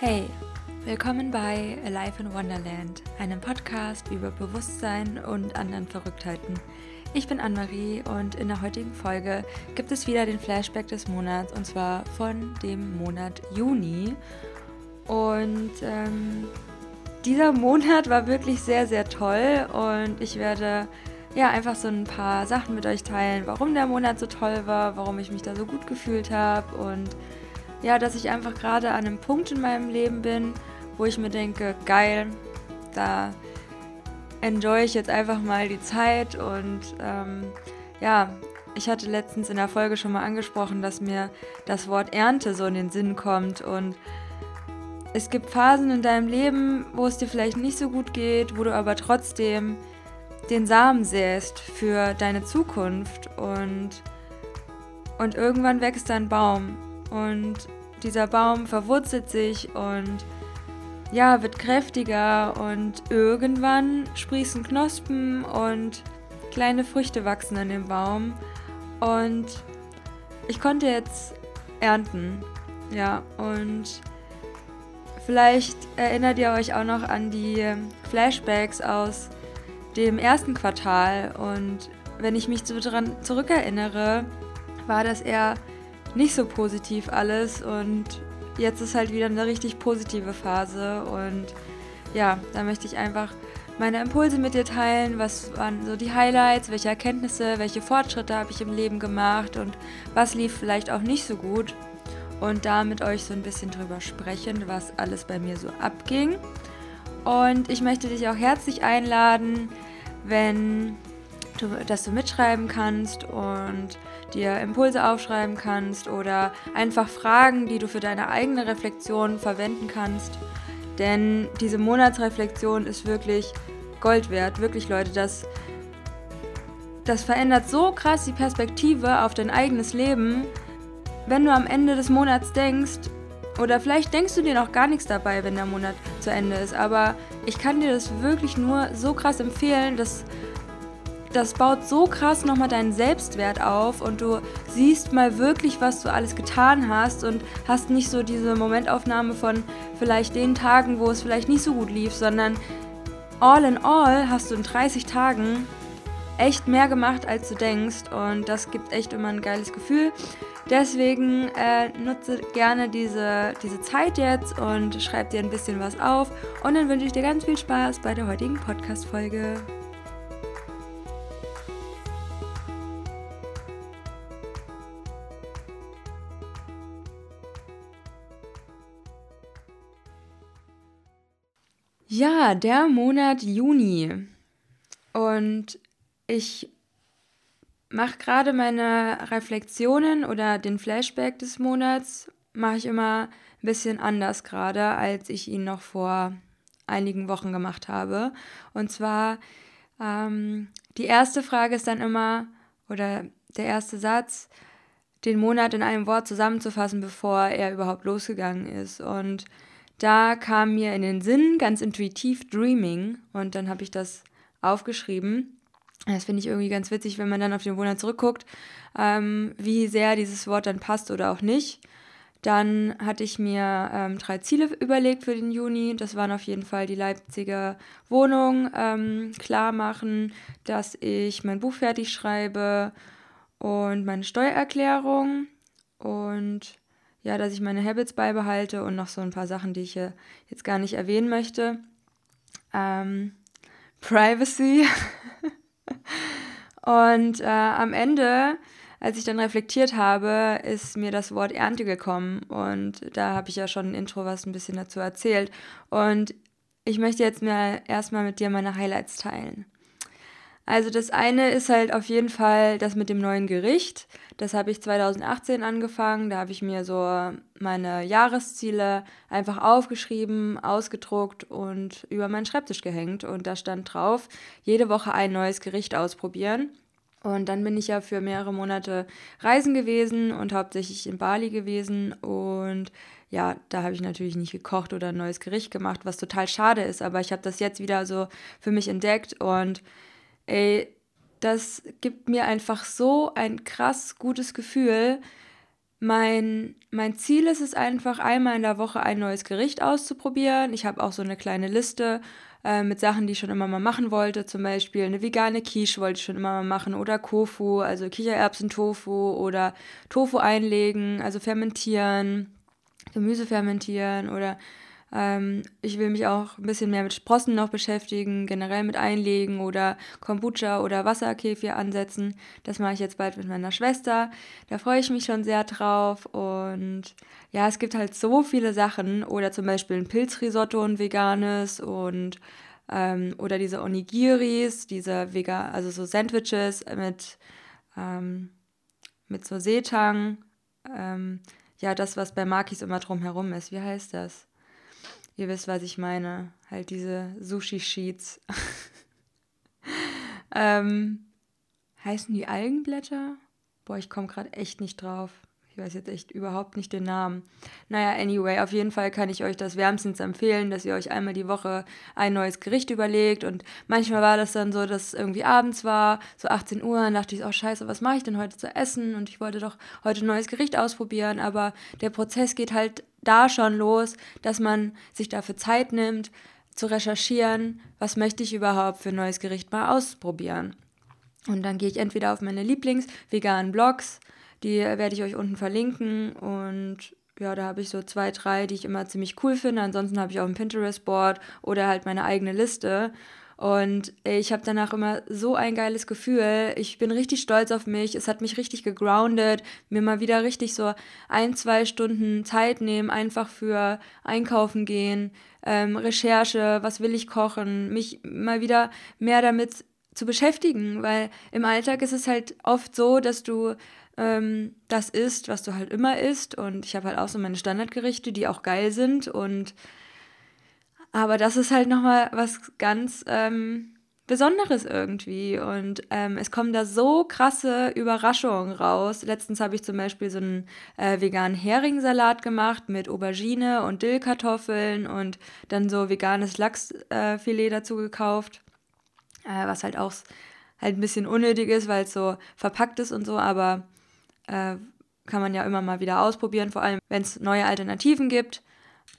Hey, willkommen bei Alive in Wonderland, einem Podcast über Bewusstsein und anderen Verrücktheiten. Ich bin Anne-Marie und in der heutigen Folge gibt es wieder den Flashback des Monats und zwar von dem Monat Juni. Und ähm, dieser Monat war wirklich sehr, sehr toll und ich werde ja einfach so ein paar Sachen mit euch teilen, warum der Monat so toll war, warum ich mich da so gut gefühlt habe und ja, dass ich einfach gerade an einem Punkt in meinem Leben bin, wo ich mir denke, geil, da enjoy ich jetzt einfach mal die Zeit. Und ähm, ja, ich hatte letztens in der Folge schon mal angesprochen, dass mir das Wort Ernte so in den Sinn kommt. Und es gibt Phasen in deinem Leben, wo es dir vielleicht nicht so gut geht, wo du aber trotzdem den Samen säst für deine Zukunft. Und, und irgendwann wächst ein Baum und dieser Baum verwurzelt sich und ja, wird kräftiger und irgendwann sprießen Knospen und kleine Früchte wachsen an dem Baum und ich konnte jetzt ernten. Ja, und vielleicht erinnert ihr euch auch noch an die Flashbacks aus dem ersten Quartal und wenn ich mich daran zurückerinnere, war das eher nicht so positiv alles und jetzt ist halt wieder eine richtig positive Phase und ja, da möchte ich einfach meine Impulse mit dir teilen, was waren so die Highlights, welche Erkenntnisse, welche Fortschritte habe ich im Leben gemacht? Und was lief vielleicht auch nicht so gut? Und da mit euch so ein bisschen drüber sprechen, was alles bei mir so abging. Und ich möchte dich auch herzlich einladen, wenn du, dass du mitschreiben kannst. Und dir Impulse aufschreiben kannst oder einfach Fragen, die du für deine eigene Reflexion verwenden kannst. Denn diese Monatsreflexion ist wirklich Gold wert. Wirklich, Leute, das, das verändert so krass die Perspektive auf dein eigenes Leben, wenn du am Ende des Monats denkst, oder vielleicht denkst du dir noch gar nichts dabei, wenn der Monat zu Ende ist, aber ich kann dir das wirklich nur so krass empfehlen, dass das baut so krass nochmal deinen Selbstwert auf und du siehst mal wirklich, was du alles getan hast und hast nicht so diese Momentaufnahme von vielleicht den Tagen, wo es vielleicht nicht so gut lief, sondern all in all hast du in 30 Tagen echt mehr gemacht, als du denkst und das gibt echt immer ein geiles Gefühl. Deswegen äh, nutze gerne diese, diese Zeit jetzt und schreib dir ein bisschen was auf und dann wünsche ich dir ganz viel Spaß bei der heutigen Podcast-Folge. Ja, der Monat Juni. Und ich mache gerade meine Reflexionen oder den Flashback des Monats, mache ich immer ein bisschen anders gerade, als ich ihn noch vor einigen Wochen gemacht habe. Und zwar, ähm, die erste Frage ist dann immer, oder der erste Satz, den Monat in einem Wort zusammenzufassen, bevor er überhaupt losgegangen ist. Und da kam mir in den Sinn ganz intuitiv Dreaming und dann habe ich das aufgeschrieben. Das finde ich irgendwie ganz witzig, wenn man dann auf den Monat zurückguckt, ähm, wie sehr dieses Wort dann passt oder auch nicht. Dann hatte ich mir ähm, drei Ziele überlegt für den Juni. Das waren auf jeden Fall die Leipziger Wohnung, ähm, klar machen, dass ich mein Buch fertig schreibe und meine Steuererklärung und ja, dass ich meine Habits beibehalte und noch so ein paar Sachen, die ich hier jetzt gar nicht erwähnen möchte. Ähm, Privacy. und äh, am Ende, als ich dann reflektiert habe, ist mir das Wort Ernte gekommen. Und da habe ich ja schon im Intro was ein bisschen dazu erzählt. Und ich möchte jetzt mir erstmal mit dir meine Highlights teilen. Also das eine ist halt auf jeden Fall das mit dem neuen Gericht. Das habe ich 2018 angefangen. Da habe ich mir so meine Jahresziele einfach aufgeschrieben, ausgedruckt und über meinen Schreibtisch gehängt. Und da stand drauf, jede Woche ein neues Gericht ausprobieren. Und dann bin ich ja für mehrere Monate reisen gewesen und hauptsächlich in Bali gewesen. Und ja, da habe ich natürlich nicht gekocht oder ein neues Gericht gemacht, was total schade ist. Aber ich habe das jetzt wieder so für mich entdeckt und ey, das gibt mir einfach so ein krass gutes Gefühl, mein, mein Ziel ist es einfach, einmal in der Woche ein neues Gericht auszuprobieren. Ich habe auch so eine kleine Liste äh, mit Sachen, die ich schon immer mal machen wollte. Zum Beispiel eine vegane Quiche wollte ich schon immer mal machen oder Kofu, also Kichererbsen-Tofu oder Tofu einlegen, also fermentieren, Gemüse fermentieren oder ähm, ich will mich auch ein bisschen mehr mit Sprossen noch beschäftigen, generell mit Einlegen oder Kombucha oder Wasserkefir ansetzen. Das mache ich jetzt bald mit meiner Schwester. Da freue ich mich schon sehr drauf. Und ja, es gibt halt so viele Sachen. Oder zum Beispiel ein Pilzrisotto, ein veganes und ähm, oder diese Onigiris, diese vegan, also so Sandwiches mit, ähm, mit so Seetang. Ähm, ja, das, was bei Makis immer drumherum ist. Wie heißt das? Ihr wisst, was ich meine. Halt diese Sushi-Sheets. ähm, heißen die Algenblätter? Boah, ich komme gerade echt nicht drauf. Ich weiß jetzt echt überhaupt nicht den Namen. Naja, anyway, auf jeden Fall kann ich euch das wärmstens empfehlen, dass ihr euch einmal die Woche ein neues Gericht überlegt. Und manchmal war das dann so, dass es irgendwie abends war, so 18 Uhr, und dachte ich, oh scheiße, was mache ich denn heute zu essen? Und ich wollte doch heute ein neues Gericht ausprobieren. Aber der Prozess geht halt da schon los, dass man sich dafür Zeit nimmt, zu recherchieren, was möchte ich überhaupt für ein neues Gericht mal ausprobieren. Und dann gehe ich entweder auf meine Lieblings-veganen Blogs, die werde ich euch unten verlinken. Und ja, da habe ich so zwei, drei, die ich immer ziemlich cool finde. Ansonsten habe ich auch ein Pinterest-Board oder halt meine eigene Liste. Und ich habe danach immer so ein geiles Gefühl. Ich bin richtig stolz auf mich. Es hat mich richtig gegroundet. Mir mal wieder richtig so ein, zwei Stunden Zeit nehmen, einfach für Einkaufen gehen, ähm, Recherche, was will ich kochen, mich mal wieder mehr damit zu beschäftigen. Weil im Alltag ist es halt oft so, dass du ähm, das isst, was du halt immer isst. Und ich habe halt auch so meine Standardgerichte, die auch geil sind. Und aber das ist halt nochmal was ganz ähm, Besonderes irgendwie. Und ähm, es kommen da so krasse Überraschungen raus. Letztens habe ich zum Beispiel so einen äh, veganen Heringssalat gemacht mit Aubergine und Dillkartoffeln und dann so veganes Lachsfilet äh, dazu gekauft. Äh, was halt auch halt ein bisschen unnötig ist, weil es so verpackt ist und so, aber äh, kann man ja immer mal wieder ausprobieren, vor allem wenn es neue Alternativen gibt,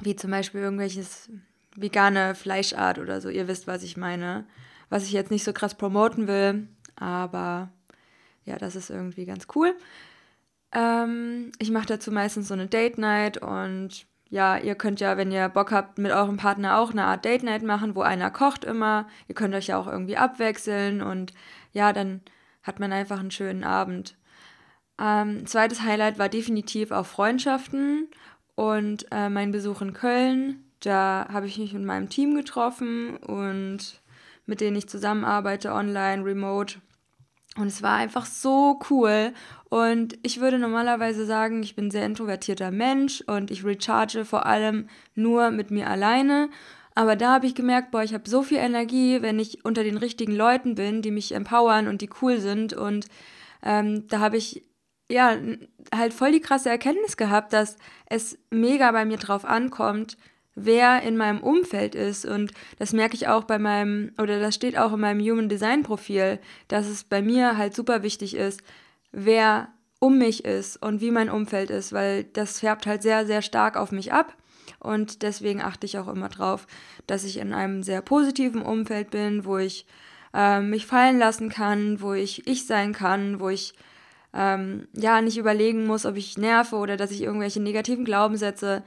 wie zum Beispiel irgendwelches vegane Fleischart oder so. Ihr wisst, was ich meine. Was ich jetzt nicht so krass promoten will, aber ja, das ist irgendwie ganz cool. Ähm, ich mache dazu meistens so eine Date Night und ja, ihr könnt ja, wenn ihr Bock habt, mit eurem Partner auch eine Art Date Night machen, wo einer kocht immer. Ihr könnt euch ja auch irgendwie abwechseln und ja, dann hat man einfach einen schönen Abend. Ähm, zweites Highlight war definitiv auch Freundschaften und äh, mein Besuch in Köln. Da habe ich mich mit meinem Team getroffen und mit denen ich zusammenarbeite, online, remote. Und es war einfach so cool. Und ich würde normalerweise sagen, ich bin ein sehr introvertierter Mensch und ich recharge vor allem nur mit mir alleine. Aber da habe ich gemerkt, boah, ich habe so viel Energie, wenn ich unter den richtigen Leuten bin, die mich empowern und die cool sind. Und ähm, da habe ich ja, halt voll die krasse Erkenntnis gehabt, dass es mega bei mir drauf ankommt, wer in meinem Umfeld ist. Und das merke ich auch bei meinem, oder das steht auch in meinem Human Design Profil, dass es bei mir halt super wichtig ist, wer um mich ist und wie mein Umfeld ist, weil das färbt halt sehr, sehr stark auf mich ab. Und deswegen achte ich auch immer drauf, dass ich in einem sehr positiven Umfeld bin, wo ich äh, mich fallen lassen kann, wo ich ich sein kann, wo ich ähm, ja nicht überlegen muss, ob ich nerve oder dass ich irgendwelche negativen Glaubenssätze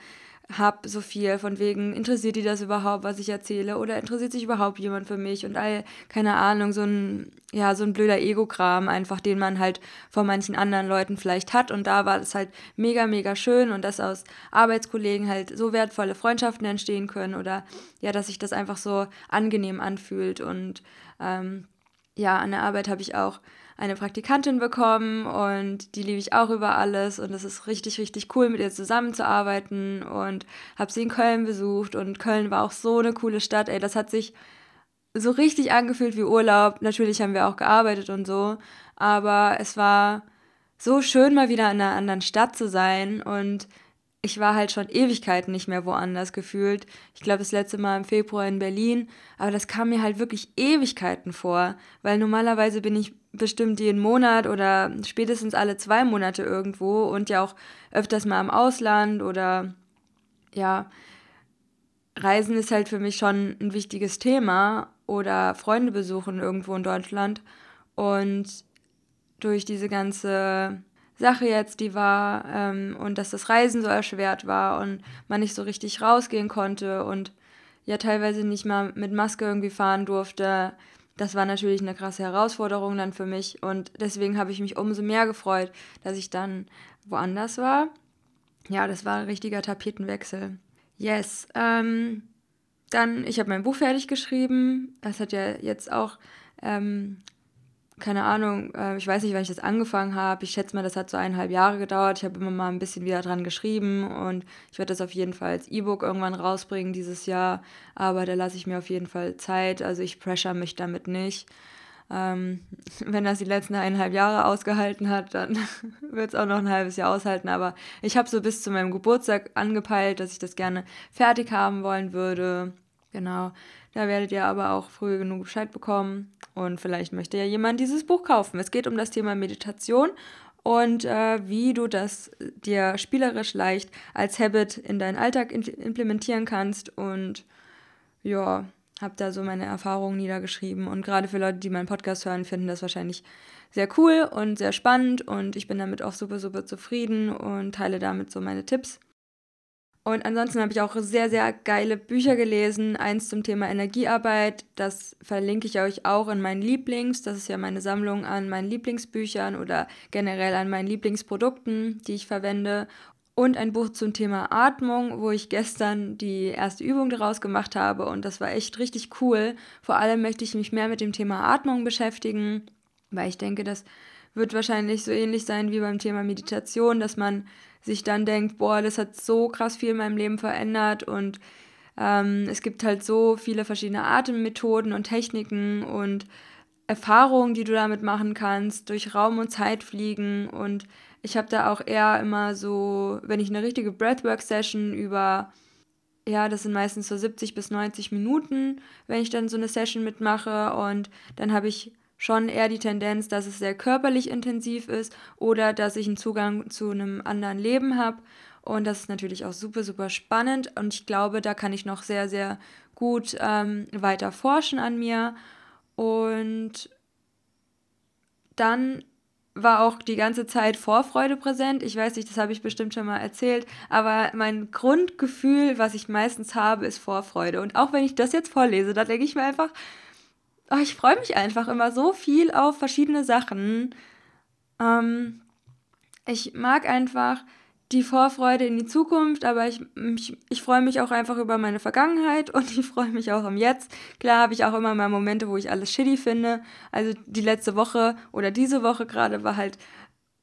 habe, so viel von wegen, interessiert die das überhaupt, was ich erzähle? Oder interessiert sich überhaupt jemand für mich? Und all, keine Ahnung, so ein, ja, so ein blöder Ego-Kram einfach, den man halt von manchen anderen Leuten vielleicht hat. Und da war es halt mega, mega schön und dass aus Arbeitskollegen halt so wertvolle Freundschaften entstehen können oder ja, dass sich das einfach so angenehm anfühlt. Und ähm, ja, an der Arbeit habe ich auch eine Praktikantin bekommen und die liebe ich auch über alles und es ist richtig, richtig cool, mit ihr zusammenzuarbeiten und habe sie in Köln besucht und Köln war auch so eine coole Stadt, ey, das hat sich so richtig angefühlt wie Urlaub. Natürlich haben wir auch gearbeitet und so, aber es war so schön, mal wieder in einer anderen Stadt zu sein und ich war halt schon Ewigkeiten nicht mehr woanders gefühlt. Ich glaube, das letzte Mal im Februar in Berlin. Aber das kam mir halt wirklich Ewigkeiten vor, weil normalerweise bin ich bestimmt jeden Monat oder spätestens alle zwei Monate irgendwo und ja auch öfters mal im Ausland oder ja, Reisen ist halt für mich schon ein wichtiges Thema oder Freunde besuchen irgendwo in Deutschland. Und durch diese ganze Sache jetzt, die war, ähm, und dass das Reisen so erschwert war und man nicht so richtig rausgehen konnte und ja teilweise nicht mal mit Maske irgendwie fahren durfte, das war natürlich eine krasse Herausforderung dann für mich und deswegen habe ich mich umso mehr gefreut, dass ich dann woanders war. Ja, das war ein richtiger Tapetenwechsel. Yes. Ähm, dann, ich habe mein Buch fertig geschrieben. Das hat ja jetzt auch ähm, keine Ahnung, äh, ich weiß nicht, wann ich das angefangen habe. Ich schätze mal, das hat so eineinhalb Jahre gedauert. Ich habe immer mal ein bisschen wieder dran geschrieben und ich werde das auf jeden Fall als E-Book irgendwann rausbringen dieses Jahr. Aber da lasse ich mir auf jeden Fall Zeit. Also ich pressure mich damit nicht. Ähm, wenn das die letzten eineinhalb Jahre ausgehalten hat, dann wird es auch noch ein halbes Jahr aushalten. Aber ich habe so bis zu meinem Geburtstag angepeilt, dass ich das gerne fertig haben wollen würde. Genau. Da werdet ihr aber auch früh genug Bescheid bekommen und vielleicht möchte ja jemand dieses Buch kaufen. Es geht um das Thema Meditation und äh, wie du das dir spielerisch leicht als Habit in deinen Alltag implementieren kannst und ja, habe da so meine Erfahrungen niedergeschrieben und gerade für Leute, die meinen Podcast hören, finden das wahrscheinlich sehr cool und sehr spannend und ich bin damit auch super, super zufrieden und teile damit so meine Tipps. Und ansonsten habe ich auch sehr, sehr geile Bücher gelesen. Eins zum Thema Energiearbeit, das verlinke ich euch auch in meinen Lieblings. Das ist ja meine Sammlung an meinen Lieblingsbüchern oder generell an meinen Lieblingsprodukten, die ich verwende. Und ein Buch zum Thema Atmung, wo ich gestern die erste Übung daraus gemacht habe. Und das war echt richtig cool. Vor allem möchte ich mich mehr mit dem Thema Atmung beschäftigen, weil ich denke, das wird wahrscheinlich so ähnlich sein wie beim Thema Meditation, dass man sich dann denkt, boah, das hat so krass viel in meinem Leben verändert und ähm, es gibt halt so viele verschiedene Atemmethoden und Techniken und Erfahrungen, die du damit machen kannst, durch Raum und Zeit fliegen. Und ich habe da auch eher immer so, wenn ich eine richtige Breathwork-Session über, ja, das sind meistens so 70 bis 90 Minuten, wenn ich dann so eine Session mitmache. Und dann habe ich schon eher die Tendenz, dass es sehr körperlich intensiv ist oder dass ich einen Zugang zu einem anderen Leben habe. Und das ist natürlich auch super, super spannend. Und ich glaube, da kann ich noch sehr, sehr gut ähm, weiter forschen an mir. Und dann war auch die ganze Zeit Vorfreude präsent. Ich weiß nicht, das habe ich bestimmt schon mal erzählt, aber mein Grundgefühl, was ich meistens habe, ist Vorfreude. Und auch wenn ich das jetzt vorlese, da denke ich mir einfach, oh, ich freue mich einfach immer so viel auf verschiedene Sachen. Ähm, ich mag einfach die Vorfreude in die Zukunft, aber ich, ich, ich freue mich auch einfach über meine Vergangenheit und ich freue mich auch im Jetzt. Klar habe ich auch immer mal Momente, wo ich alles shitty finde. Also die letzte Woche oder diese Woche gerade war halt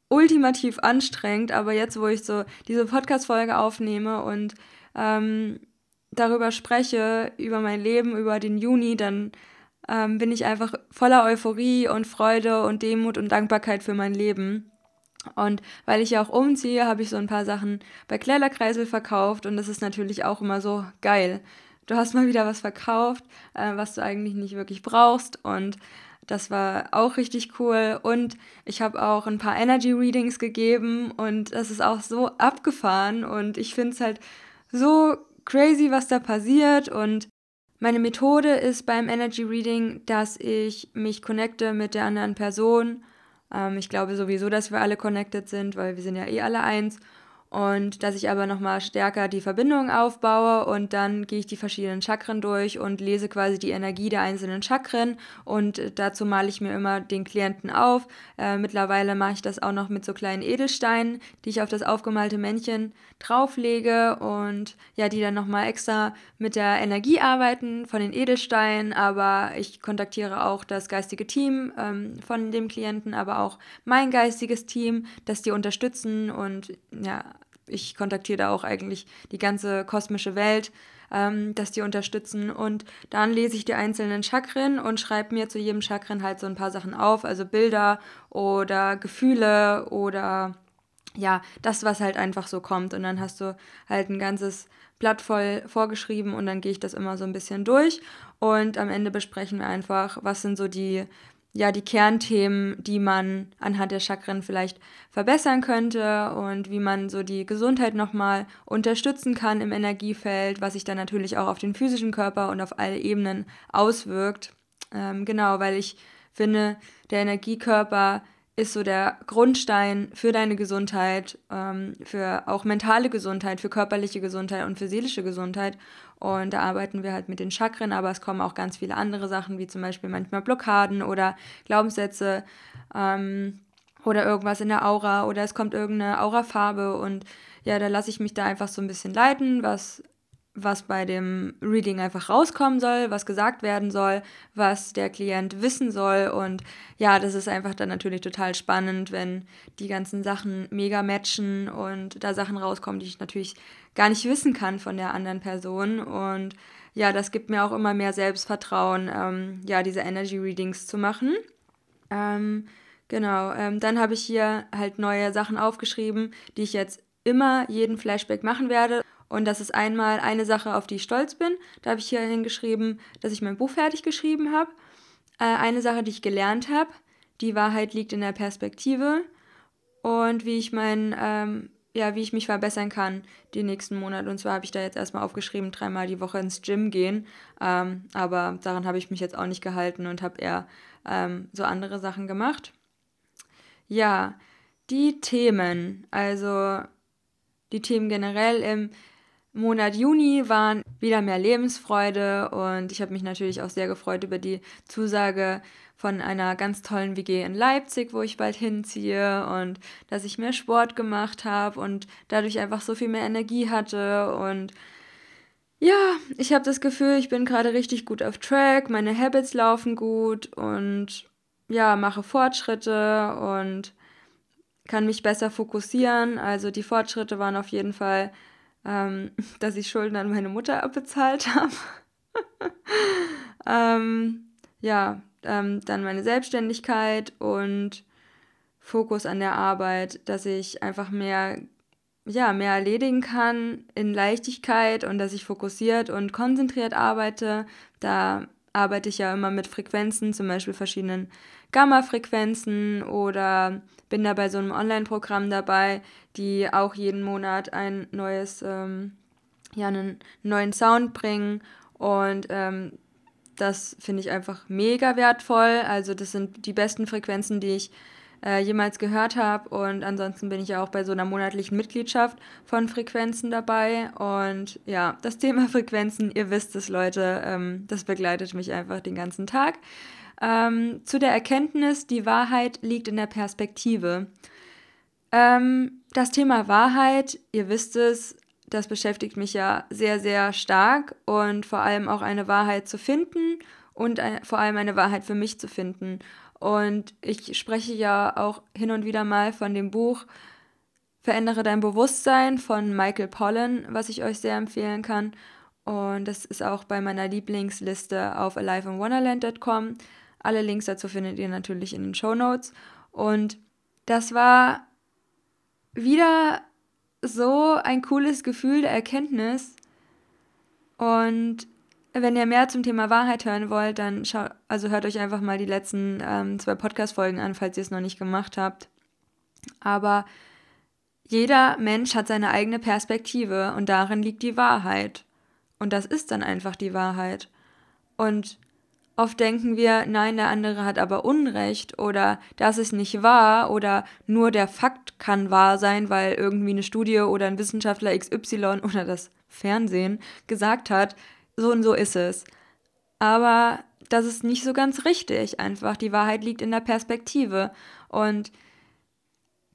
ultimativ anstrengend, aber jetzt, wo ich so diese Podcast-Folge aufnehme und ähm, darüber spreche, über mein Leben, über den Juni, dann ähm, bin ich einfach voller Euphorie und Freude und Demut und Dankbarkeit für mein Leben. Und weil ich ja auch umziehe, habe ich so ein paar Sachen bei Kleiderkreisel verkauft und das ist natürlich auch immer so geil. Du hast mal wieder was verkauft, äh, was du eigentlich nicht wirklich brauchst und das war auch richtig cool. Und ich habe auch ein paar Energy Readings gegeben und das ist auch so abgefahren und ich finde es halt so crazy, was da passiert und meine Methode ist beim Energy Reading, dass ich mich connecte mit der anderen Person. Ähm, ich glaube sowieso, dass wir alle connected sind, weil wir sind ja eh alle eins und dass ich aber nochmal stärker die Verbindung aufbaue und dann gehe ich die verschiedenen Chakren durch und lese quasi die Energie der einzelnen Chakren und dazu male ich mir immer den Klienten auf. Äh, mittlerweile mache ich das auch noch mit so kleinen Edelsteinen, die ich auf das aufgemalte Männchen drauflege und ja, die dann nochmal extra mit der Energie arbeiten von den Edelsteinen, aber ich kontaktiere auch das geistige Team ähm, von dem Klienten, aber auch mein geistiges Team, das die unterstützen und ja, ich kontaktiere da auch eigentlich die ganze kosmische Welt, ähm, dass die unterstützen. Und dann lese ich die einzelnen Chakren und schreibe mir zu jedem Chakren halt so ein paar Sachen auf, also Bilder oder Gefühle oder ja, das, was halt einfach so kommt. Und dann hast du halt ein ganzes Blatt voll vorgeschrieben und dann gehe ich das immer so ein bisschen durch. Und am Ende besprechen wir einfach, was sind so die, ja, die Kernthemen, die man anhand der Chakren vielleicht verbessern könnte und wie man so die Gesundheit nochmal unterstützen kann im Energiefeld, was sich dann natürlich auch auf den physischen Körper und auf alle Ebenen auswirkt. Ähm, genau, weil ich finde, der Energiekörper ist so der Grundstein für deine Gesundheit, ähm, für auch mentale Gesundheit, für körperliche Gesundheit und für seelische Gesundheit. Und da arbeiten wir halt mit den Chakren, aber es kommen auch ganz viele andere Sachen, wie zum Beispiel manchmal Blockaden oder Glaubenssätze ähm, oder irgendwas in der Aura oder es kommt irgendeine Aurafarbe und ja, da lasse ich mich da einfach so ein bisschen leiten, was was bei dem Reading einfach rauskommen soll, was gesagt werden soll, was der Klient wissen soll. Und ja, das ist einfach dann natürlich total spannend, wenn die ganzen Sachen mega matchen und da Sachen rauskommen, die ich natürlich gar nicht wissen kann von der anderen Person. Und ja, das gibt mir auch immer mehr Selbstvertrauen, ähm, ja, diese Energy Readings zu machen. Ähm, genau, ähm, dann habe ich hier halt neue Sachen aufgeschrieben, die ich jetzt immer jeden Flashback machen werde. Und das ist einmal eine Sache, auf die ich stolz bin. Da habe ich hier hingeschrieben, dass ich mein Buch fertig geschrieben habe. Äh, eine Sache, die ich gelernt habe. Die Wahrheit liegt in der Perspektive. Und wie ich mein, ähm, ja, wie ich mich verbessern kann die nächsten Monate. Und zwar habe ich da jetzt erstmal aufgeschrieben, dreimal die Woche ins Gym gehen. Ähm, aber daran habe ich mich jetzt auch nicht gehalten und habe eher ähm, so andere Sachen gemacht. Ja, die Themen. Also die Themen generell im Monat Juni waren wieder mehr Lebensfreude und ich habe mich natürlich auch sehr gefreut über die Zusage von einer ganz tollen WG in Leipzig, wo ich bald hinziehe und dass ich mehr Sport gemacht habe und dadurch einfach so viel mehr Energie hatte und ja, ich habe das Gefühl, ich bin gerade richtig gut auf Track, meine Habits laufen gut und ja, mache Fortschritte und kann mich besser fokussieren. Also die Fortschritte waren auf jeden Fall ähm, dass ich Schulden an meine Mutter abbezahlt habe. ähm, ja, ähm, dann meine Selbstständigkeit und Fokus an der Arbeit, dass ich einfach mehr, ja, mehr erledigen kann in Leichtigkeit und dass ich fokussiert und konzentriert arbeite. Da arbeite ich ja immer mit Frequenzen, zum Beispiel verschiedenen Gamma-Frequenzen oder bin da bei so einem Online-Programm dabei, die auch jeden Monat ein neues, ähm, ja, einen neuen Sound bringen und ähm, das finde ich einfach mega wertvoll. Also das sind die besten Frequenzen, die ich äh, jemals gehört habe. Und ansonsten bin ich ja auch bei so einer monatlichen Mitgliedschaft von Frequenzen dabei. Und ja, das Thema Frequenzen, ihr wisst es, Leute, ähm, das begleitet mich einfach den ganzen Tag. Ähm, zu der Erkenntnis, die Wahrheit liegt in der Perspektive. Ähm, das Thema Wahrheit, ihr wisst es, das beschäftigt mich ja sehr, sehr stark und vor allem auch eine Wahrheit zu finden und ein, vor allem eine Wahrheit für mich zu finden. Und ich spreche ja auch hin und wieder mal von dem Buch Verändere dein Bewusstsein von Michael Pollan, was ich euch sehr empfehlen kann. Und das ist auch bei meiner Lieblingsliste auf aliveinwonderland.com. Alle Links dazu findet ihr natürlich in den Show Notes. Und das war wieder so ein cooles Gefühl der Erkenntnis. Und wenn ihr mehr zum Thema Wahrheit hören wollt, dann schaut, also hört euch einfach mal die letzten ähm, zwei Podcast-Folgen an, falls ihr es noch nicht gemacht habt. Aber jeder Mensch hat seine eigene Perspektive und darin liegt die Wahrheit. Und das ist dann einfach die Wahrheit. Und Oft denken wir, nein, der andere hat aber Unrecht oder das ist nicht wahr oder nur der Fakt kann wahr sein, weil irgendwie eine Studie oder ein Wissenschaftler XY oder das Fernsehen gesagt hat, so und so ist es. Aber das ist nicht so ganz richtig. Einfach die Wahrheit liegt in der Perspektive. Und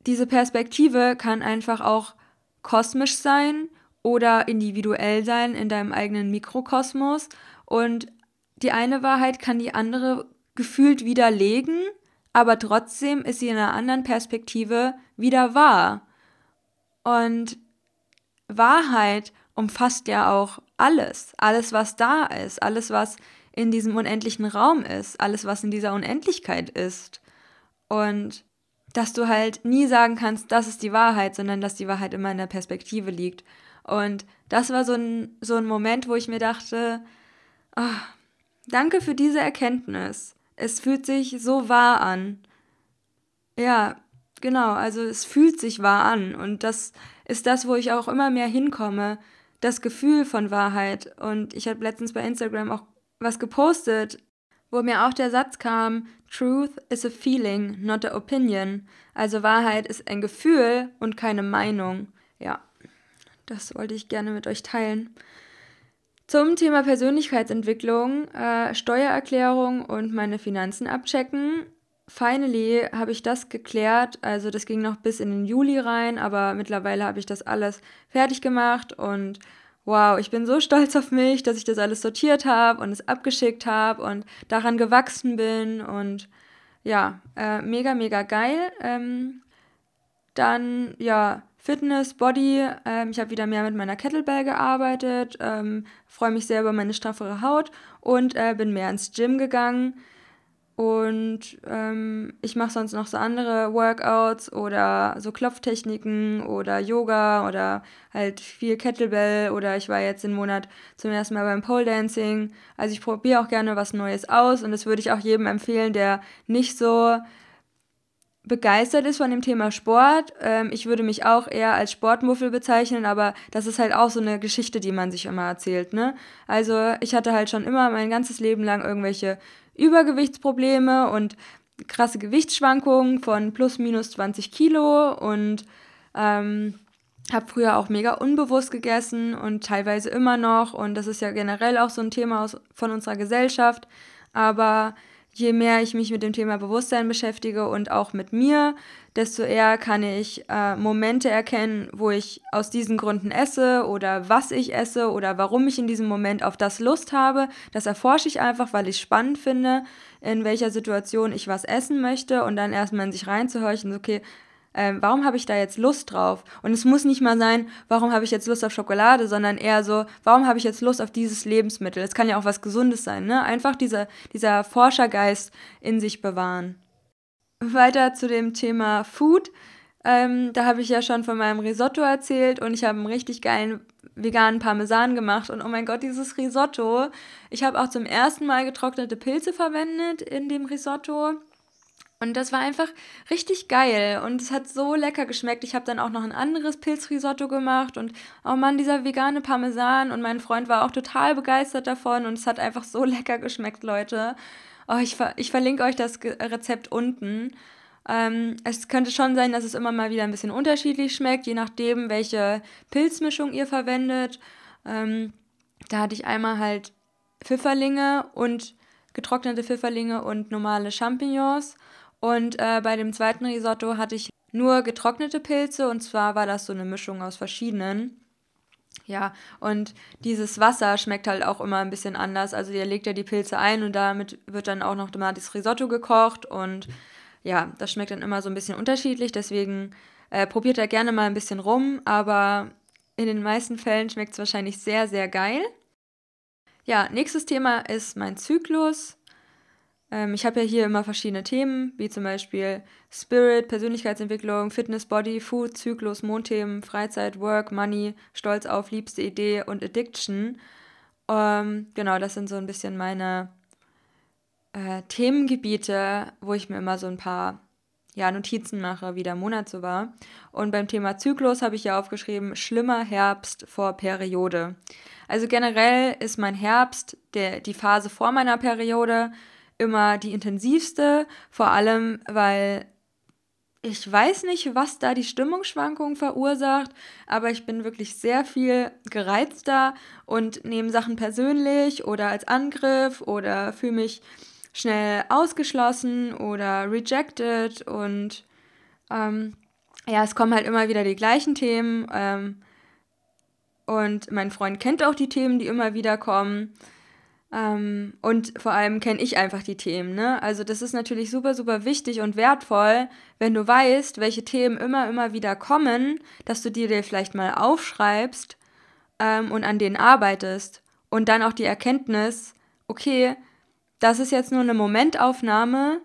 diese Perspektive kann einfach auch kosmisch sein oder individuell sein in deinem eigenen Mikrokosmos. Und die eine Wahrheit kann die andere gefühlt widerlegen, aber trotzdem ist sie in einer anderen Perspektive wieder wahr. Und Wahrheit umfasst ja auch alles, alles, was da ist, alles, was in diesem unendlichen Raum ist, alles, was in dieser Unendlichkeit ist. Und dass du halt nie sagen kannst, das ist die Wahrheit, sondern dass die Wahrheit immer in der Perspektive liegt. Und das war so ein, so ein Moment, wo ich mir dachte, oh, danke für diese Erkenntnis. Es fühlt sich so wahr an. Ja, genau, also es fühlt sich wahr an. Und das ist das, wo ich auch immer mehr hinkomme, das Gefühl von Wahrheit. Und ich habe letztens bei Instagram auch was gepostet, wo mir auch der Satz kam, Truth is a feeling, not a opinion. Also Wahrheit ist ein Gefühl und keine Meinung. Ja, das wollte ich gerne mit euch teilen. Zum Thema Persönlichkeitsentwicklung, äh, Steuererklärung und meine Finanzen abchecken. Finally habe ich das geklärt. Also das ging noch bis in den Juli rein, aber mittlerweile habe ich das alles fertig gemacht und wow, ich bin so stolz auf mich, dass ich das alles sortiert habe und es abgeschickt habe und daran gewachsen bin und ja, äh, mega, mega geil. Ähm, dann, ja, Fitness, Body. Ähm, ich habe wieder mehr mit meiner Kettlebell gearbeitet, ähm, freue mich sehr über meine straffere Haut und äh, bin mehr ins Gym gegangen. Und ähm, ich mache sonst noch so andere Workouts oder so Klopftechniken oder Yoga oder halt viel Kettlebell oder ich war jetzt den Monat zum ersten Mal beim Pole Dancing. Also ich probiere auch gerne was Neues aus und das würde ich auch jedem empfehlen, der nicht so begeistert ist von dem Thema Sport. Ähm, ich würde mich auch eher als Sportmuffel bezeichnen, aber das ist halt auch so eine Geschichte, die man sich immer erzählt. Ne? Also ich hatte halt schon immer mein ganzes Leben lang irgendwelche Übergewichtsprobleme und krasse Gewichtsschwankungen von plus minus 20 Kilo und ähm, habe früher auch mega unbewusst gegessen und teilweise immer noch und das ist ja generell auch so ein Thema aus, von unserer Gesellschaft. Aber je mehr ich mich mit dem Thema Bewusstsein beschäftige und auch mit mir, desto eher kann ich äh, Momente erkennen, wo ich aus diesen Gründen esse oder was ich esse oder warum ich in diesem Moment auf das Lust habe. Das erforsche ich einfach, weil ich spannend finde, in welcher Situation ich was essen möchte und dann erstmal in sich reinzuhorchen, okay, ähm, warum habe ich da jetzt Lust drauf? Und es muss nicht mal sein, warum habe ich jetzt Lust auf Schokolade, sondern eher so, warum habe ich jetzt Lust auf dieses Lebensmittel? Es kann ja auch was Gesundes sein, ne? Einfach dieser, dieser Forschergeist in sich bewahren. Weiter zu dem Thema Food. Ähm, da habe ich ja schon von meinem Risotto erzählt und ich habe einen richtig geilen veganen Parmesan gemacht und oh mein Gott, dieses Risotto. Ich habe auch zum ersten Mal getrocknete Pilze verwendet in dem Risotto und das war einfach richtig geil und es hat so lecker geschmeckt. Ich habe dann auch noch ein anderes Pilzrisotto gemacht und oh Mann, dieser vegane Parmesan und mein Freund war auch total begeistert davon und es hat einfach so lecker geschmeckt, Leute. Oh, ich, ver ich verlinke euch das Rezept unten. Ähm, es könnte schon sein, dass es immer mal wieder ein bisschen unterschiedlich schmeckt, je nachdem, welche Pilzmischung ihr verwendet. Ähm, da hatte ich einmal halt Pfifferlinge und getrocknete Pfifferlinge und normale Champignons. Und äh, bei dem zweiten Risotto hatte ich nur getrocknete Pilze und zwar war das so eine Mischung aus verschiedenen. Ja, und dieses Wasser schmeckt halt auch immer ein bisschen anders. Also ihr legt ja die Pilze ein und damit wird dann auch noch das Risotto gekocht und ja, das schmeckt dann immer so ein bisschen unterschiedlich. Deswegen äh, probiert da gerne mal ein bisschen rum, aber in den meisten Fällen schmeckt es wahrscheinlich sehr, sehr geil. Ja, nächstes Thema ist mein Zyklus. Ähm, ich habe ja hier immer verschiedene Themen, wie zum Beispiel Spirit, Persönlichkeitsentwicklung, Fitness, Body, Food, Zyklus, Mondthemen, Freizeit, Work, Money, Stolz auf, liebste Idee und Addiction. Ähm, genau, das sind so ein bisschen meine äh, Themengebiete, wo ich mir immer so ein paar ja, Notizen mache, wie der Monat so war. Und beim Thema Zyklus habe ich ja aufgeschrieben, schlimmer Herbst vor Periode. Also generell ist mein Herbst der, die Phase vor meiner Periode immer die intensivste, vor allem weil ich weiß nicht, was da die Stimmungsschwankungen verursacht, aber ich bin wirklich sehr viel gereizter und nehme Sachen persönlich oder als Angriff oder fühle mich schnell ausgeschlossen oder rejected und ähm, ja, es kommen halt immer wieder die gleichen Themen ähm, und mein Freund kennt auch die Themen, die immer wieder kommen. Ähm, und vor allem kenne ich einfach die Themen. Ne? Also das ist natürlich super, super wichtig und wertvoll, wenn du weißt, welche Themen immer, immer wieder kommen, dass du die dir vielleicht mal aufschreibst ähm, und an denen arbeitest. Und dann auch die Erkenntnis, okay, das ist jetzt nur eine Momentaufnahme,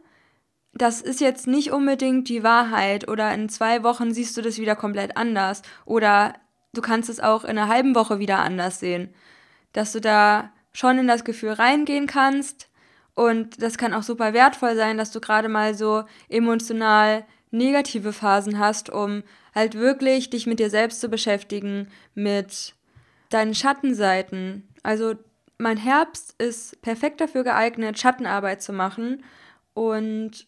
das ist jetzt nicht unbedingt die Wahrheit oder in zwei Wochen siehst du das wieder komplett anders oder du kannst es auch in einer halben Woche wieder anders sehen. Dass du da schon in das Gefühl reingehen kannst und das kann auch super wertvoll sein, dass du gerade mal so emotional negative Phasen hast, um halt wirklich dich mit dir selbst zu beschäftigen, mit deinen Schattenseiten. Also mein Herbst ist perfekt dafür geeignet, Schattenarbeit zu machen und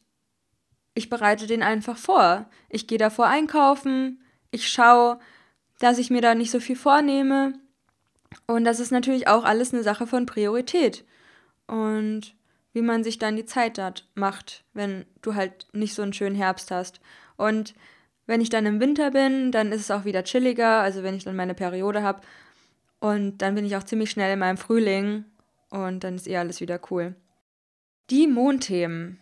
ich bereite den einfach vor. Ich gehe davor einkaufen, ich schaue, dass ich mir da nicht so viel vornehme. Und das ist natürlich auch alles eine Sache von Priorität. Und wie man sich dann die Zeit dort macht, wenn du halt nicht so einen schönen Herbst hast. Und wenn ich dann im Winter bin, dann ist es auch wieder chilliger, also wenn ich dann meine Periode habe. Und dann bin ich auch ziemlich schnell in meinem Frühling und dann ist eh alles wieder cool. Die Mondthemen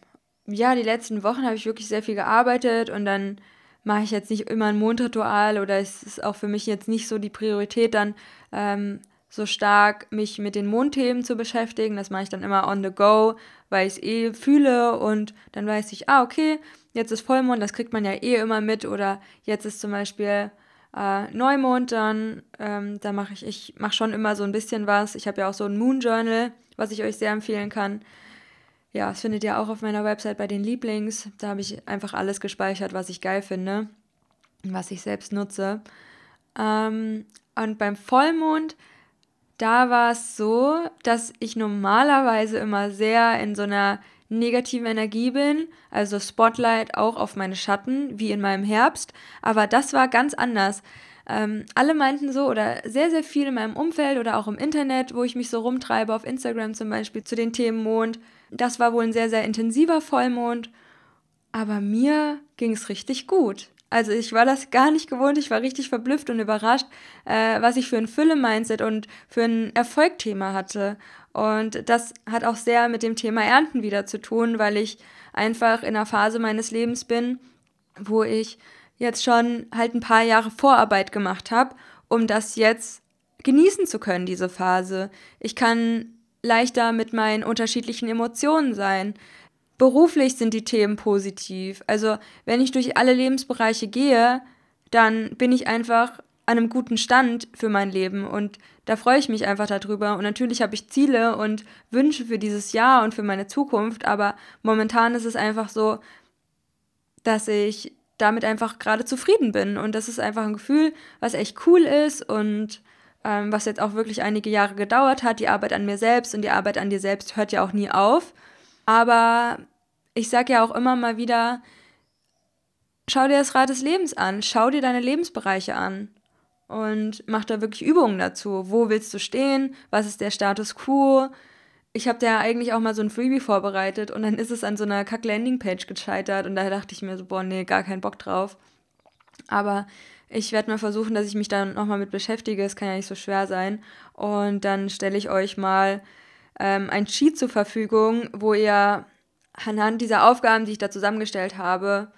ja, die letzten Wochen habe ich wirklich sehr viel gearbeitet und dann mache ich jetzt nicht immer ein Mondritual oder es ist auch für mich jetzt nicht so die Priorität dann ähm, so stark mich mit den Mondthemen zu beschäftigen. Das mache ich dann immer on the go, weil ich es eh fühle und dann weiß ich, ah, okay, jetzt ist Vollmond, das kriegt man ja eh immer mit oder jetzt ist zum Beispiel äh, Neumond, dann ähm, da mache ich, ich mache schon immer so ein bisschen was. Ich habe ja auch so ein Moon Journal, was ich euch sehr empfehlen kann ja, das findet ihr auch auf meiner Website bei den Lieblings. Da habe ich einfach alles gespeichert, was ich geil finde, was ich selbst nutze. Ähm, und beim Vollmond, da war es so, dass ich normalerweise immer sehr in so einer negativen Energie bin, also Spotlight auch auf meine Schatten, wie in meinem Herbst. Aber das war ganz anders. Ähm, alle meinten so, oder sehr, sehr viel in meinem Umfeld oder auch im Internet, wo ich mich so rumtreibe, auf Instagram zum Beispiel, zu den Themen Mond, das war wohl ein sehr, sehr intensiver Vollmond, aber mir ging es richtig gut. Also ich war das gar nicht gewohnt, ich war richtig verblüfft und überrascht, äh, was ich für ein Fülle-Mindset und für ein Erfolgthema hatte. Und das hat auch sehr mit dem Thema Ernten wieder zu tun, weil ich einfach in einer Phase meines Lebens bin, wo ich jetzt schon halt ein paar Jahre Vorarbeit gemacht habe, um das jetzt genießen zu können, diese Phase. Ich kann leichter mit meinen unterschiedlichen Emotionen sein. Beruflich sind die Themen positiv. Also wenn ich durch alle Lebensbereiche gehe, dann bin ich einfach an einem guten Stand für mein Leben und da freue ich mich einfach darüber. Und natürlich habe ich Ziele und Wünsche für dieses Jahr und für meine Zukunft, aber momentan ist es einfach so, dass ich damit einfach gerade zufrieden bin und das ist einfach ein Gefühl, was echt cool ist und ähm, was jetzt auch wirklich einige Jahre gedauert hat. Die Arbeit an mir selbst und die Arbeit an dir selbst hört ja auch nie auf. Aber ich sage ja auch immer mal wieder, schau dir das Rad des Lebens an, schau dir deine Lebensbereiche an und mach da wirklich Übungen dazu. Wo willst du stehen? Was ist der Status quo? Ich habe da eigentlich auch mal so ein Freebie vorbereitet und dann ist es an so einer Kack-Landing-Page gescheitert und da dachte ich mir so, boah, nee, gar keinen Bock drauf. Aber ich werde mal versuchen, dass ich mich dann nochmal mit beschäftige. Es kann ja nicht so schwer sein. Und dann stelle ich euch mal ähm, ein Cheat zur Verfügung, wo ihr anhand dieser Aufgaben, die ich da zusammengestellt habe,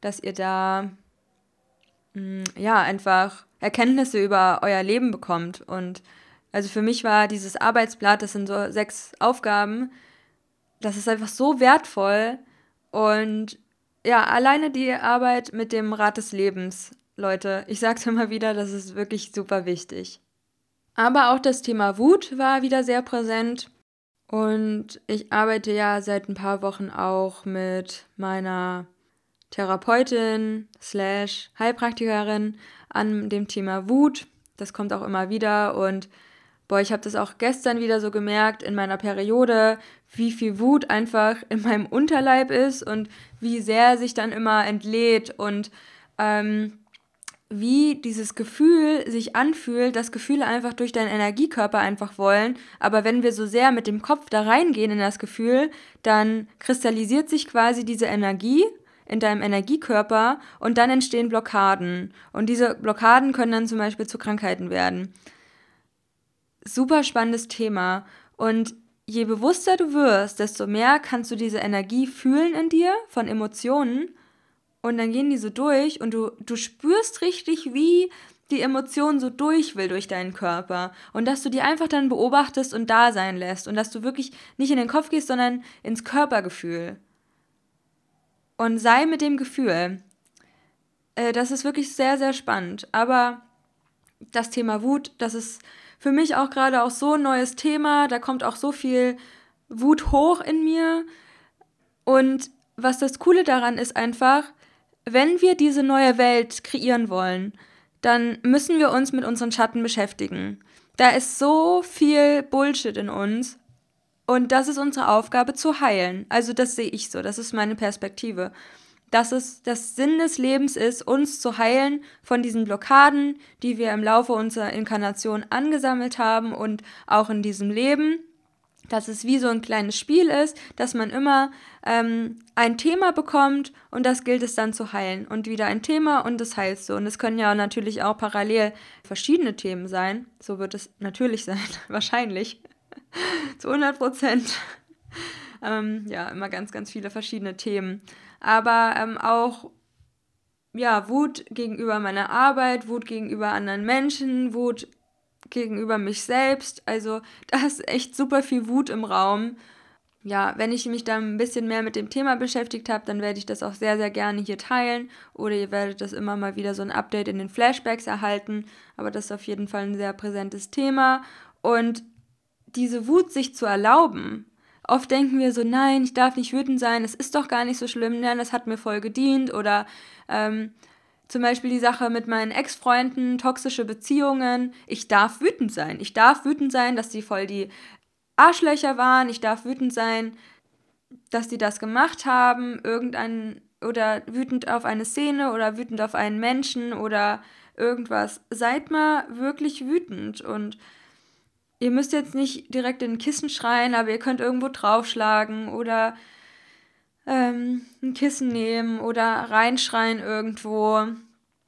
dass ihr da mh, mm, ja einfach Erkenntnisse über euer Leben bekommt. Und also für mich war dieses Arbeitsblatt, das sind so sechs Aufgaben, das ist einfach so wertvoll. Und ja, alleine die Arbeit mit dem Rat des Lebens Leute. Ich sag's immer wieder, das ist wirklich super wichtig. Aber auch das Thema Wut war wieder sehr präsent. Und ich arbeite ja seit ein paar Wochen auch mit meiner Therapeutin slash Heilpraktikerin an dem Thema Wut. Das kommt auch immer wieder und boah, ich habe das auch gestern wieder so gemerkt in meiner Periode, wie viel Wut einfach in meinem Unterleib ist und wie sehr sich dann immer entlädt und ähm, wie dieses Gefühl sich anfühlt, dass Gefühle einfach durch deinen Energiekörper einfach wollen. Aber wenn wir so sehr mit dem Kopf da reingehen in das Gefühl, dann kristallisiert sich quasi diese Energie in deinem Energiekörper und dann entstehen Blockaden. Und diese Blockaden können dann zum Beispiel zu Krankheiten werden. Super spannendes Thema. Und je bewusster du wirst, desto mehr kannst du diese Energie fühlen in dir von Emotionen und dann gehen die so durch und du, du spürst richtig, wie die Emotion so durch will durch deinen Körper. Und dass du die einfach dann beobachtest und da sein lässt. Und dass du wirklich nicht in den Kopf gehst, sondern ins Körpergefühl. und sei mit dem Gefühl. Äh, das ist wirklich sehr, sehr spannend. Aber das Thema Wut, das ist für mich auch gerade auch so ein neues Thema. Da kommt auch so viel Wut hoch in mir. Und was das Coole daran ist einfach, wenn wir diese neue Welt kreieren wollen, dann müssen wir uns mit unseren Schatten beschäftigen. Da ist so viel Bullshit in uns und das ist unsere Aufgabe zu heilen. Also das sehe ich so, das ist meine Perspektive. Dass es das Sinn des Lebens ist, uns zu heilen von diesen Blockaden, die wir im Laufe unserer Inkarnation angesammelt haben und auch in diesem Leben dass es wie so ein kleines Spiel ist, dass man immer ähm, ein Thema bekommt und das gilt es dann zu heilen und wieder ein Thema und das heilst du. Und es können ja natürlich auch parallel verschiedene Themen sein. So wird es natürlich sein, wahrscheinlich. zu 100 Prozent. ähm, ja, immer ganz, ganz viele verschiedene Themen. Aber ähm, auch ja, Wut gegenüber meiner Arbeit, Wut gegenüber anderen Menschen, Wut gegenüber mich selbst. Also da ist echt super viel Wut im Raum. Ja, wenn ich mich dann ein bisschen mehr mit dem Thema beschäftigt habe, dann werde ich das auch sehr, sehr gerne hier teilen. Oder ihr werdet das immer mal wieder so ein Update in den Flashbacks erhalten. Aber das ist auf jeden Fall ein sehr präsentes Thema. Und diese Wut sich zu erlauben, Oft denken wir so, nein, ich darf nicht wütend sein, es ist doch gar nicht so schlimm, nein, das hat mir voll gedient oder ähm, zum Beispiel die Sache mit meinen Ex-Freunden, toxische Beziehungen. Ich darf wütend sein. Ich darf wütend sein, dass die voll die Arschlöcher waren. Ich darf wütend sein, dass die das gemacht haben. Irgendein oder wütend auf eine Szene oder wütend auf einen Menschen oder irgendwas. Seid mal wirklich wütend und ihr müsst jetzt nicht direkt in ein Kissen schreien, aber ihr könnt irgendwo draufschlagen oder ähm, ein Kissen nehmen oder reinschreien irgendwo.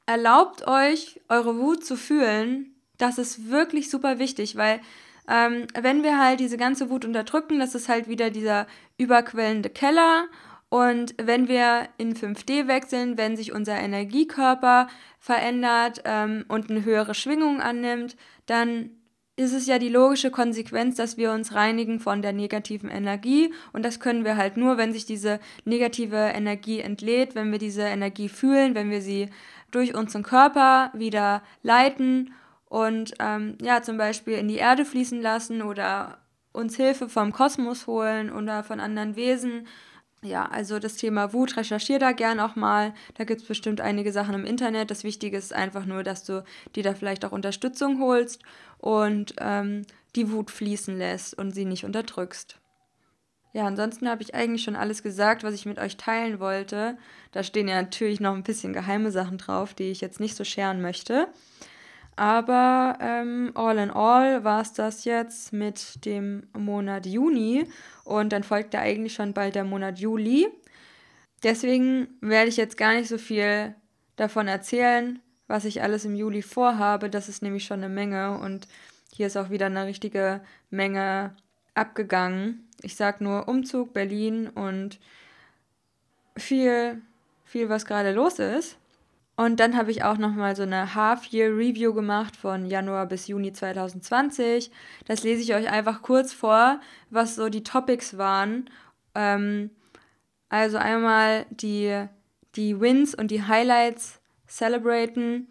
Erlaubt euch, eure Wut zu fühlen. Das ist wirklich super wichtig, weil ähm, wenn wir halt diese ganze Wut unterdrücken, das ist halt wieder dieser überquellende Keller. Und wenn wir in 5D wechseln, wenn sich unser Energiekörper verändert ähm, und eine höhere Schwingung annimmt, dann ist es ja die logische Konsequenz, dass wir uns reinigen von der negativen Energie. Und das können wir halt nur, wenn sich diese negative Energie entlädt, wenn wir diese Energie fühlen, wenn wir sie durch unseren Körper wieder leiten und ähm, ja, zum Beispiel in die Erde fließen lassen oder uns Hilfe vom Kosmos holen oder von anderen Wesen ja, also das Thema Wut, recherchiere da gern auch mal. Da gibt es bestimmt einige Sachen im Internet. Das Wichtige ist einfach nur, dass du dir da vielleicht auch Unterstützung holst und ähm, die Wut fließen lässt und sie nicht unterdrückst. Ja, ansonsten habe ich eigentlich schon alles gesagt, was ich mit euch teilen wollte. Da stehen ja natürlich noch ein bisschen geheime Sachen drauf, die ich jetzt nicht so scheren möchte. Aber ähm, all in all war es das jetzt mit dem Monat Juni und dann folgt da eigentlich schon bald der Monat Juli. Deswegen werde ich jetzt gar nicht so viel davon erzählen, was ich alles im Juli vorhabe. Das ist nämlich schon eine Menge und hier ist auch wieder eine richtige Menge abgegangen. Ich sage nur Umzug, Berlin und viel, viel, was gerade los ist. Und dann habe ich auch nochmal so eine Half-Year-Review gemacht von Januar bis Juni 2020. Das lese ich euch einfach kurz vor, was so die Topics waren. Ähm, also einmal die, die Wins und die Highlights celebraten,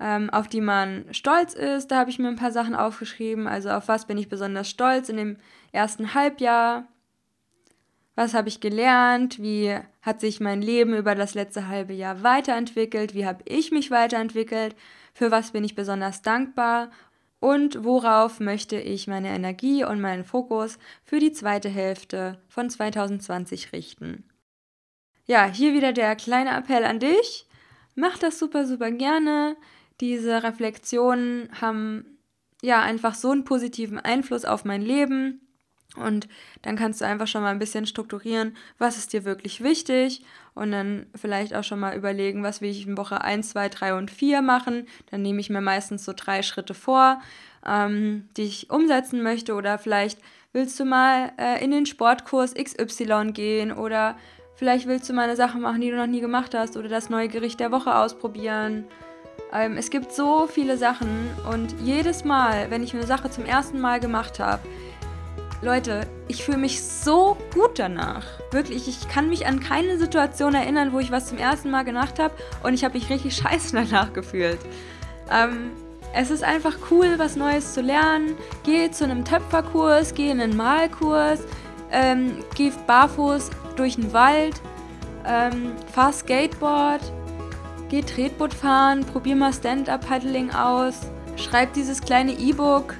ähm, auf die man stolz ist. Da habe ich mir ein paar Sachen aufgeschrieben. Also auf was bin ich besonders stolz in dem ersten Halbjahr was habe ich gelernt, wie hat sich mein Leben über das letzte halbe Jahr weiterentwickelt, wie habe ich mich weiterentwickelt, für was bin ich besonders dankbar und worauf möchte ich meine Energie und meinen Fokus für die zweite Hälfte von 2020 richten. Ja, hier wieder der kleine Appell an dich. Mach das super, super gerne. Diese Reflexionen haben ja einfach so einen positiven Einfluss auf mein Leben und dann kannst du einfach schon mal ein bisschen strukturieren, was ist dir wirklich wichtig? Und dann vielleicht auch schon mal überlegen, was will ich in Woche 1, 2, 3 und 4 machen. Dann nehme ich mir meistens so drei Schritte vor, ähm, die ich umsetzen möchte. Oder vielleicht willst du mal äh, in den Sportkurs XY gehen. Oder vielleicht willst du mal eine Sache machen, die du noch nie gemacht hast. Oder das neue Gericht der Woche ausprobieren. Ähm, es gibt so viele Sachen. Und jedes Mal, wenn ich eine Sache zum ersten Mal gemacht habe, Leute, ich fühle mich so gut danach. Wirklich, ich kann mich an keine Situation erinnern, wo ich was zum ersten Mal gemacht habe und ich habe mich richtig scheiße danach gefühlt. Ähm, es ist einfach cool, was Neues zu lernen. Geh zu einem Töpferkurs, geh in einen Malkurs, ähm, geh barfuß durch den Wald, ähm, fahr Skateboard, geh Tretboot fahren, probier mal Stand-Up-Paddling aus, schreib dieses kleine E-Book,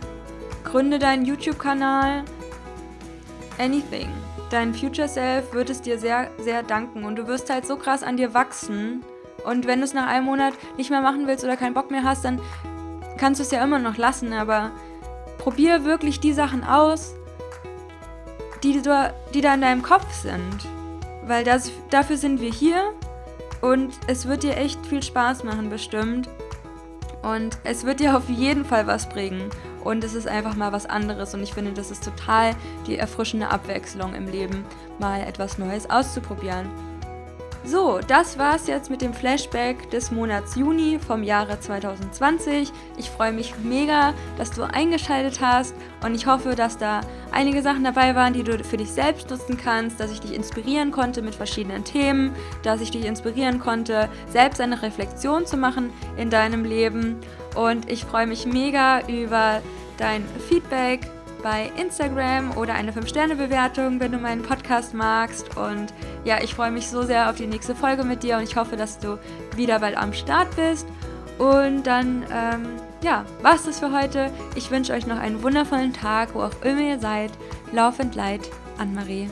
gründe deinen YouTube-Kanal. Anything. Dein Future Self wird es dir sehr, sehr danken und du wirst halt so krass an dir wachsen. Und wenn du es nach einem Monat nicht mehr machen willst oder keinen Bock mehr hast, dann kannst du es ja immer noch lassen, aber probier wirklich die Sachen aus, die, du, die da in deinem Kopf sind. Weil das, dafür sind wir hier und es wird dir echt viel Spaß machen, bestimmt. Und es wird dir auf jeden Fall was bringen. Und es ist einfach mal was anderes. Und ich finde, das ist total die erfrischende Abwechslung im Leben, mal etwas Neues auszuprobieren. So, das war's jetzt mit dem Flashback des Monats Juni vom Jahre 2020. Ich freue mich mega, dass du eingeschaltet hast und ich hoffe, dass da einige Sachen dabei waren, die du für dich selbst nutzen kannst, dass ich dich inspirieren konnte mit verschiedenen Themen, dass ich dich inspirieren konnte, selbst eine Reflexion zu machen in deinem Leben und ich freue mich mega über dein Feedback bei Instagram oder eine 5-Sterne-Bewertung, wenn du meinen Podcast magst. Und ja, ich freue mich so sehr auf die nächste Folge mit dir und ich hoffe, dass du wieder bald am Start bist. Und dann, ähm, ja, war's das für heute. Ich wünsche euch noch einen wundervollen Tag, wo auch immer ihr seid. Laufend Leid, Anne-Marie.